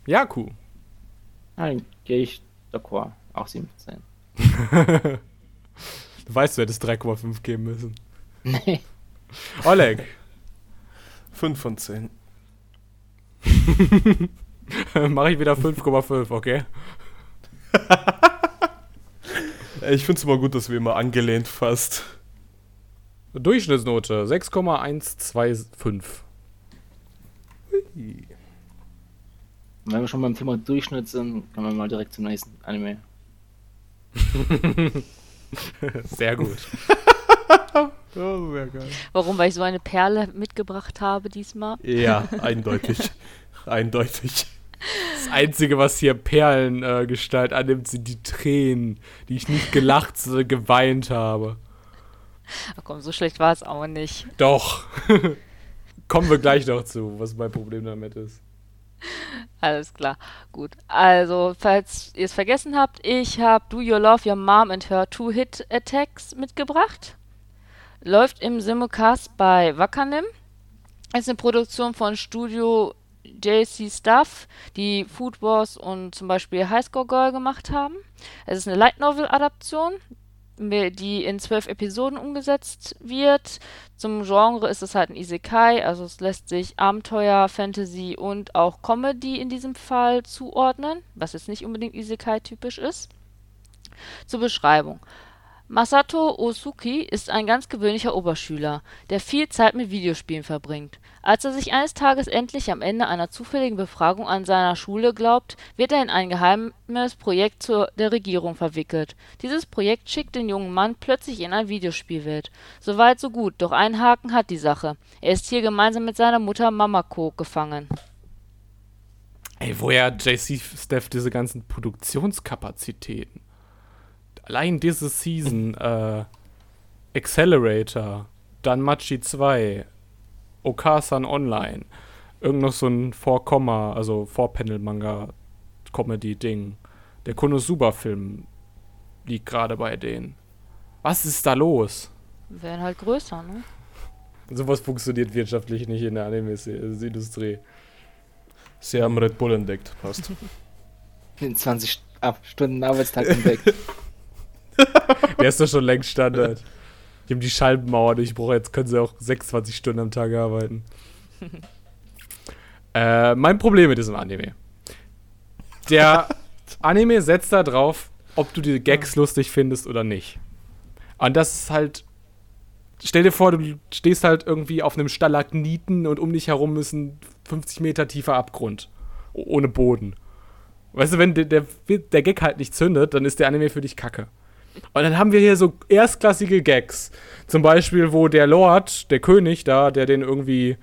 Jaku. dann gehe ich d'accord, auch 17. [LAUGHS] Du weißt, du hättest 3,5 geben müssen. Nee. Oleg. [LAUGHS] 5 von 10. [LAUGHS] Mache ich wieder 5,5, okay? [LAUGHS] Ich find's immer gut, dass wir immer angelehnt fast. Durchschnittsnote 6,125. Wenn wir schon beim Thema Durchschnitt sind, können wir mal direkt zum nächsten Anime. Sehr gut. Oh, sehr geil. Warum? Weil ich so eine Perle mitgebracht habe diesmal. Ja, [LAUGHS] eindeutig. eindeutig. [LAUGHS] Das Einzige, was hier Perlengestalt äh, annimmt, sind die Tränen, die ich nicht gelacht, [LAUGHS] sondern geweint habe. Ach komm, so schlecht war es auch nicht. Doch. Kommen wir gleich noch zu, was mein Problem damit ist. Alles klar, gut. Also, falls ihr es vergessen habt, ich habe Do You Love Your Mom and Her Two-Hit Attacks mitgebracht. Läuft im Simulcast bei Wakanim. Ist eine Produktion von Studio JC Stuff, die Food Wars und zum Beispiel Highscore Girl gemacht haben. Es ist eine Light Novel Adaption, die in zwölf Episoden umgesetzt wird. Zum Genre ist es halt ein Isekai, also es lässt sich Abenteuer, Fantasy und auch Comedy in diesem Fall zuordnen, was jetzt nicht unbedingt Isekai typisch ist. Zur Beschreibung. Masato Osuki ist ein ganz gewöhnlicher Oberschüler, der viel Zeit mit Videospielen verbringt. Als er sich eines Tages endlich am Ende einer zufälligen Befragung an seiner Schule glaubt, wird er in ein geheimes Projekt zur der Regierung verwickelt. Dieses Projekt schickt den jungen Mann plötzlich in eine Videospielwelt. Soweit so gut, doch einen Haken hat die Sache. Er ist hier gemeinsam mit seiner Mutter Mamako gefangen. Ey, woher JC Steph diese ganzen Produktionskapazitäten? Allein diese Season, äh, Accelerator, dann Machi 2, Okasan Online, irgend noch so ein Vorkomma, also Vorpanel-Manga-Comedy-Ding. Der Konosuba-Film liegt gerade bei denen. Was ist da los? Werden halt größer, ne? Sowas funktioniert wirtschaftlich nicht in der Anime-Industrie. Sie haben Red Bull entdeckt, passt. [LAUGHS] In 20 Stunden Arbeitstag entdeckt. [LAUGHS] [LAUGHS] Der ist doch schon längst Standard. Die haben die Schallmauer durchbrochen, jetzt können sie auch 26 Stunden am Tag arbeiten. [LAUGHS] äh, mein Problem mit diesem Anime. Der [LAUGHS] Anime setzt da drauf, ob du die Gags lustig findest oder nicht. Und das ist halt. Stell dir vor, du stehst halt irgendwie auf einem Stalagniten und um dich herum ist ein 50 Meter tiefer Abgrund. Ohne Boden. Weißt du, wenn der, der, der Gag halt nicht zündet, dann ist der Anime für dich kacke. Und dann haben wir hier so erstklassige Gags. Zum Beispiel, wo der Lord, der König da, der den irgendwie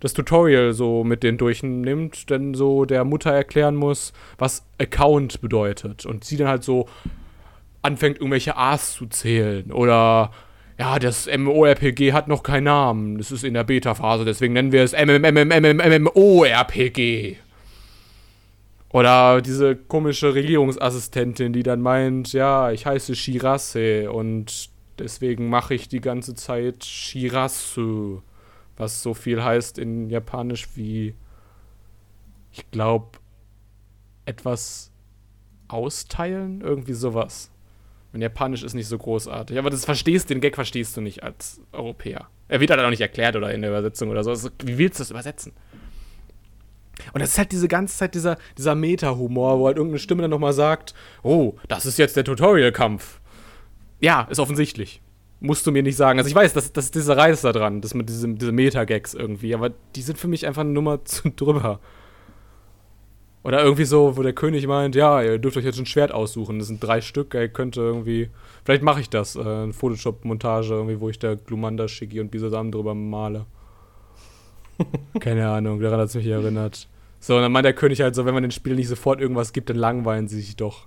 das Tutorial so mit den durchnimmt, dann so der Mutter erklären muss, was Account bedeutet. Und sie dann halt so anfängt, irgendwelche A's zu zählen. Oder, ja, das MMORPG hat noch keinen Namen. Das ist in der Beta-Phase, deswegen nennen wir es MMMMMMMORPG. Oder diese komische Regierungsassistentin, die dann meint, ja, ich heiße Shirase und deswegen mache ich die ganze Zeit Shirasu, was so viel heißt in Japanisch wie, ich glaube, etwas austeilen, irgendwie sowas. In Japanisch ist nicht so großartig, aber das verstehst, den Gag verstehst du nicht als Europäer. Er wird halt auch nicht erklärt oder in der Übersetzung oder so. Also, wie willst du das übersetzen? Und das ist halt diese ganze Zeit dieser, dieser Meta-Humor, wo halt irgendeine Stimme dann nochmal sagt, oh, das ist jetzt der Tutorial-Kampf. Ja, ist offensichtlich. Musst du mir nicht sagen. Also ich weiß, das, das ist dieser Reiz da dran, das mit diesem, diese Meta-Gags irgendwie, aber die sind für mich einfach eine Nummer zu drüber. Oder irgendwie so, wo der König meint, ja, ihr dürft euch jetzt ein Schwert aussuchen. Das sind drei Stück, ihr könnt irgendwie. Vielleicht mache ich das, äh, eine Photoshop-Montage, irgendwie, wo ich da Glumanda, Shiki und Bisasam drüber male. [LAUGHS] Keine Ahnung, daran hat es mich erinnert. So, und dann meint der König halt so, wenn man den Spiel nicht sofort irgendwas gibt, dann langweilen sie sich doch.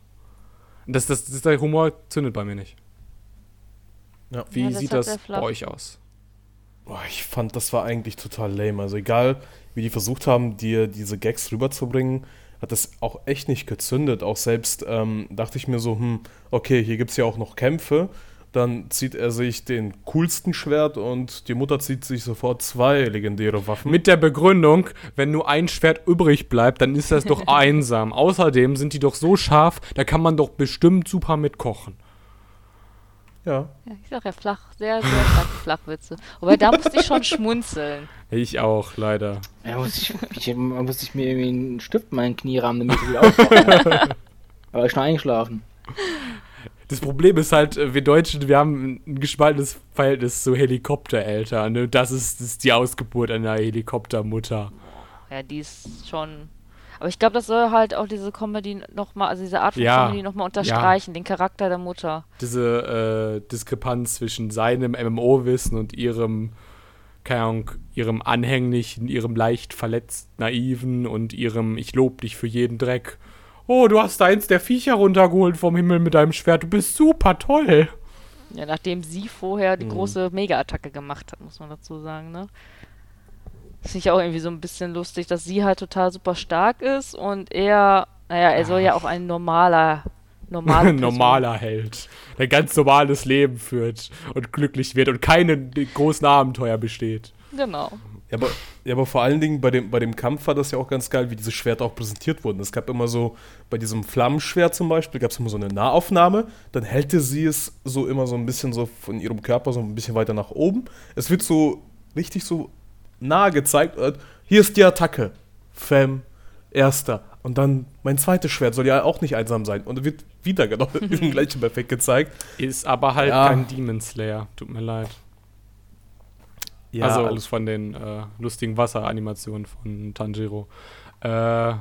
Und das, das, das der Humor zündet bei mir nicht. Ja. Wie ja, sieht das bei euch aus? Boah, ich fand, das war eigentlich total lame. Also egal, wie die versucht haben, dir diese Gags rüberzubringen, hat das auch echt nicht gezündet. Auch selbst ähm, dachte ich mir so, hm, okay, hier gibt es ja auch noch Kämpfe dann zieht er sich den coolsten Schwert und die Mutter zieht sich sofort zwei legendäre Waffen. Mit der Begründung, wenn nur ein Schwert übrig bleibt, dann ist das doch [LAUGHS] einsam. Außerdem sind die doch so scharf, da kann man doch bestimmt super mitkochen. Ja. ja ich sag ja flach, sehr, sehr starke Flachwitze. Wobei da musste ich schon schmunzeln. Ich auch, leider. Ja, muss ich, ich, muss ich mir irgendwie einen Stift in meinen Knie rammen, damit ich wieder aufwache. [LAUGHS] Aber ich schon eingeschlafen. Das Problem ist halt, äh, wir Deutschen, wir haben ein gespaltenes Verhältnis zu Helikoptereltern. Ne? Das, ist, das ist die Ausgeburt einer Helikoptermutter. Ja, die ist schon. Aber ich glaube, das soll halt auch diese Comedy nochmal, also diese Art von ja, Comedy nochmal unterstreichen, ja. den Charakter der Mutter. Diese äh, Diskrepanz zwischen seinem MMO-Wissen und ihrem, keine Ahnung, ihrem anhänglichen, ihrem leicht verletzt naiven und ihrem Ich lob dich für jeden Dreck oh, du hast eins der Viecher runtergeholt vom Himmel mit deinem Schwert, du bist super toll. Ja, nachdem sie vorher die mhm. große Mega-Attacke gemacht hat, muss man dazu sagen, ne? Das finde ich auch irgendwie so ein bisschen lustig, dass sie halt total super stark ist und er, naja, er soll ja auch ein normaler, normaler, [LAUGHS] normaler Held, der ganz normales Leben führt und glücklich wird und keine großen Abenteuer besteht. Genau. Ja aber, ja, aber vor allen Dingen bei dem, bei dem Kampf war das ja auch ganz geil, wie diese Schwerter auch präsentiert wurden. Es gab immer so, bei diesem Flammenschwert zum Beispiel, gab es immer so eine Nahaufnahme, dann hält sie es so immer so ein bisschen so von ihrem Körper so ein bisschen weiter nach oben. Es wird so richtig so nah gezeigt, äh, hier ist die Attacke. Fem, erster. Und dann mein zweites Schwert soll ja auch nicht einsam sein. Und wird wieder genau [LAUGHS] den gleichen Effekt gezeigt. Ist aber halt Ja. kein Demon Slayer. Tut mir leid. Ja, also alles von den äh, lustigen Wasseranimationen von Tanjiro. Äh,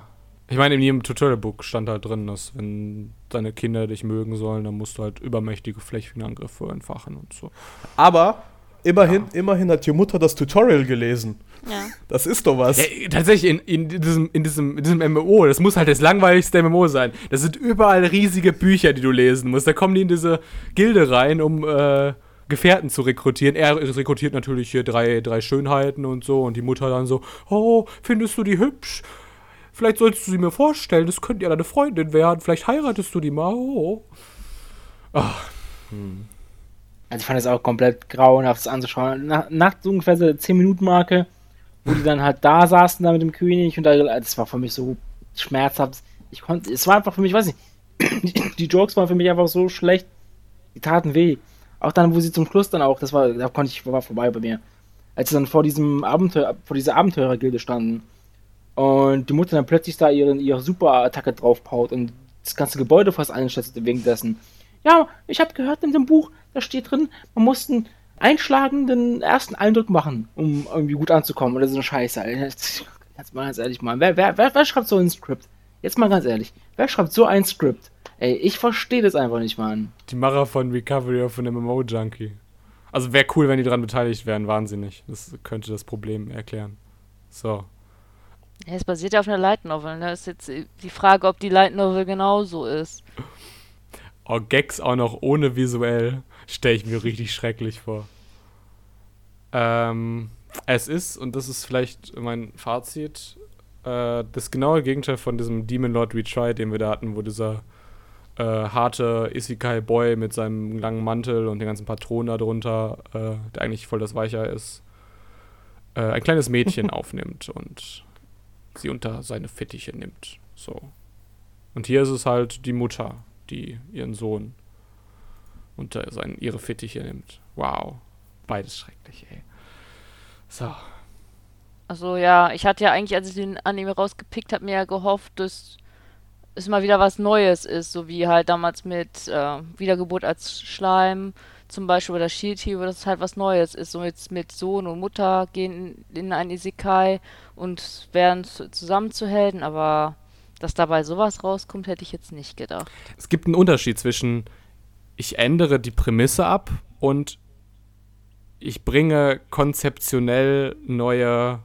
ich meine, in jedem Tutorial-Book stand halt drin, dass wenn deine Kinder dich mögen sollen, dann musst du halt übermächtige Flächenangriffe entfachen und so. Aber immerhin, immerhin hat die Mutter das Tutorial gelesen. Ja. Das ist doch was. Ja, tatsächlich, in, in, diesem, in, diesem, in diesem MMO, das muss halt das langweiligste MMO sein. Das sind überall riesige Bücher, die du lesen musst. Da kommen die in diese Gilde rein, um äh, Gefährten zu rekrutieren. Er rekrutiert natürlich hier drei, drei Schönheiten und so. Und die Mutter dann so, oh, findest du die hübsch? Vielleicht solltest du sie mir vorstellen, das könnte ja deine Freundin werden. Vielleicht heiratest du die mal. Oh. Also ich fand es auch komplett grauenhaft anzuschauen. Nach, nach so ungefähr der 10-Minuten-Marke, wo die dann halt da saßen da mit dem König und da, das war für mich so schmerzhaft. Ich konnte, es war einfach für mich, weiß ich, die, [CLEARS THROAT] die Jokes waren für mich einfach so schlecht, die taten weh. Auch dann, wo sie zum Schluss dann auch, das war, da konnte ich, war vorbei bei mir. Als sie dann vor diesem Abenteuer, vor dieser Abenteurergilde standen und die Mutter dann plötzlich da ihren, ihre Superattacke draufpaut und das ganze Gebäude fast einschätzte wegen dessen. Ja, ich habe gehört in dem Buch, da steht drin, man muss einen einschlagenden ersten Eindruck machen, um irgendwie gut anzukommen. Oder so eine Scheiße. Alter. [LAUGHS] Jetzt mal ganz ehrlich mal. Wer, wer, wer, wer schreibt so ein Skript? Jetzt mal ganz ehrlich. Wer schreibt so ein Skript? Ey, ich verstehe das einfach nicht, Mann. Die Macher von Recovery of an MMO Junkie. Also wäre cool, wenn die daran beteiligt wären, wahnsinnig. Das könnte das Problem erklären. So. Ja, es basiert ja auf einer Light Novel. Da ist jetzt die Frage, ob die Light Novel genauso ist. Oh, Gags auch noch ohne visuell, stelle ich mir richtig schrecklich vor. Ähm, es ist, und das ist vielleicht mein Fazit, äh, das genaue Gegenteil von diesem Demon Lord Retry, den wir da hatten, wo dieser äh, harte Isekai-Boy mit seinem langen Mantel und den ganzen Patronen da drunter, äh, der eigentlich voll das Weicher ist, äh, ein kleines Mädchen [LAUGHS] aufnimmt und sie unter seine Fittiche nimmt. So. Und hier ist es halt die Mutter, die ihren Sohn unter seinen, ihre Fittiche nimmt. Wow. Beides schrecklich, ey. So. Also ja, ich hatte ja eigentlich, als ich den Anime rausgepickt habe, mir ja gehofft, dass es mal wieder was Neues ist, so wie halt damals mit äh, Wiedergeburt als Schleim zum Beispiel oder Shield Hero, dass es halt was Neues ist. So jetzt mit Sohn und Mutter gehen in, in ein Isekai und werden zu, zusammen zu Helden, aber dass dabei sowas rauskommt, hätte ich jetzt nicht gedacht. Es gibt einen Unterschied zwischen ich ändere die Prämisse ab und ich bringe konzeptionell neue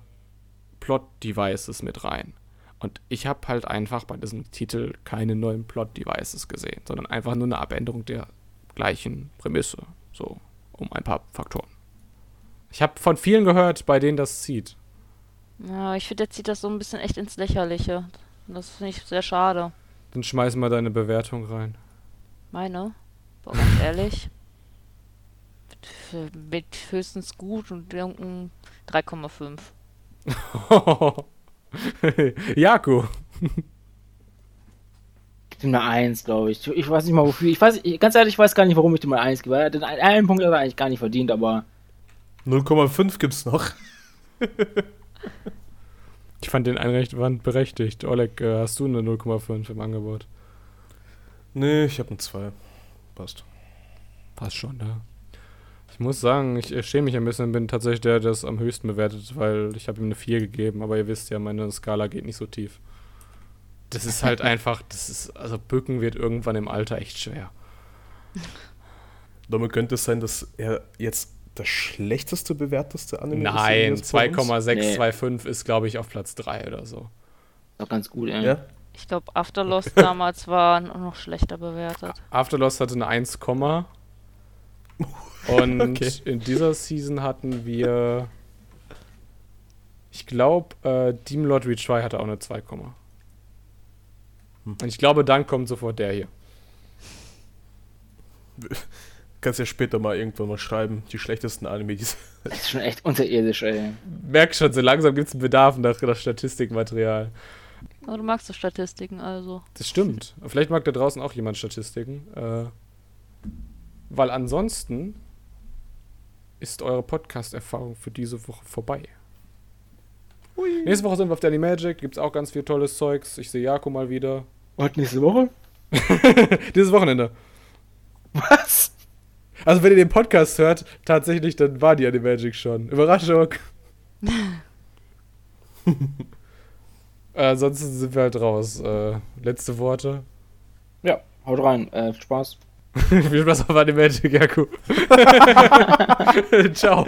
Plot-Devices mit rein. Und ich habe halt einfach bei diesem Titel keine neuen Plot-Devices gesehen, sondern einfach nur eine Abänderung der gleichen Prämisse. So, um ein paar Faktoren. Ich habe von vielen gehört, bei denen das zieht. Ja, ich finde, der zieht das so ein bisschen echt ins Lächerliche. Das finde ich sehr schade. Dann schmeiß mal deine Bewertung rein. Meine? Boah, ganz [LAUGHS] ehrlich. Mit, mit höchstens gut und irgendein 3,5. [LAUGHS] Jaku. Ich gebe ihm eine 1, glaube ich. Ich weiß nicht mal wofür. Ich weiß, ich, ganz ehrlich, ich weiß gar nicht, warum ich ihm eine 1 gebe. Den einen, einen Punkt hat er eigentlich gar nicht verdient, aber 0,5 gibt's noch. [LAUGHS] Ich fand den Einwand berechtigt. Oleg, äh, hast du eine 0,5 im Angebot? Nee, ich habe eine 2. Passt. Passt schon, ne? Ich muss sagen, ich schäme mich ein bisschen, bin tatsächlich der, der das am höchsten bewertet, weil ich habe ihm eine 4 gegeben, aber ihr wisst ja, meine Skala geht nicht so tief. Das ist halt [LAUGHS] einfach, das ist, also Bücken wird irgendwann im Alter echt schwer. Damit könnte es sein, dass er jetzt das schlechteste bewerteste Anime Nein, ist uns? 2,625 ist, glaube ich, auf Platz 3 oder so. doch ganz gut, ey. Ja? Ich glaube, Afterlost [LAUGHS] damals war noch schlechter bewertet. Afterlost hatte eine 1, Komma. [LAUGHS] und Okay. in dieser Season hatten wir, ich glaube, äh, Demon Lord Retry hatte auch eine 2, Komma. Hm. Und ich glaube, dann kommt sofort der hier. Kannst ja später mal irgendwann mal schreiben, die schlechtesten Anime, die Das ist schon echt unterirdisch, ey. Merk schon, so langsam gibt es einen Bedarf nach, nach Statistikmaterial. Aber du magst so Statistiken, also. Das stimmt. Vielleicht mag da draußen auch jemand Statistiken. Äh, weil ansonsten ist eure Podcast-Erfahrung für diese Woche vorbei. Nächste Woche sind wir auf Danny Magic, gibt es auch ganz viel tolles Zeugs. Ich sehe Jako mal wieder. Und nächste Woche? [LAUGHS] Dieses Wochenende. Was? Also, wenn ihr den Podcast hört, tatsächlich, dann war die Animagic schon. Überraschung. [LAUGHS] äh, ansonsten sind wir halt raus. Äh, letzte Worte. Ja, haut rein. Äh, viel Spaß. [LAUGHS] Viel Spaß auf Animagic, Jaku. [LAUGHS] Ciao.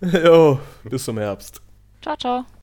Jo, bis zum Herbst. Ciao, ciao.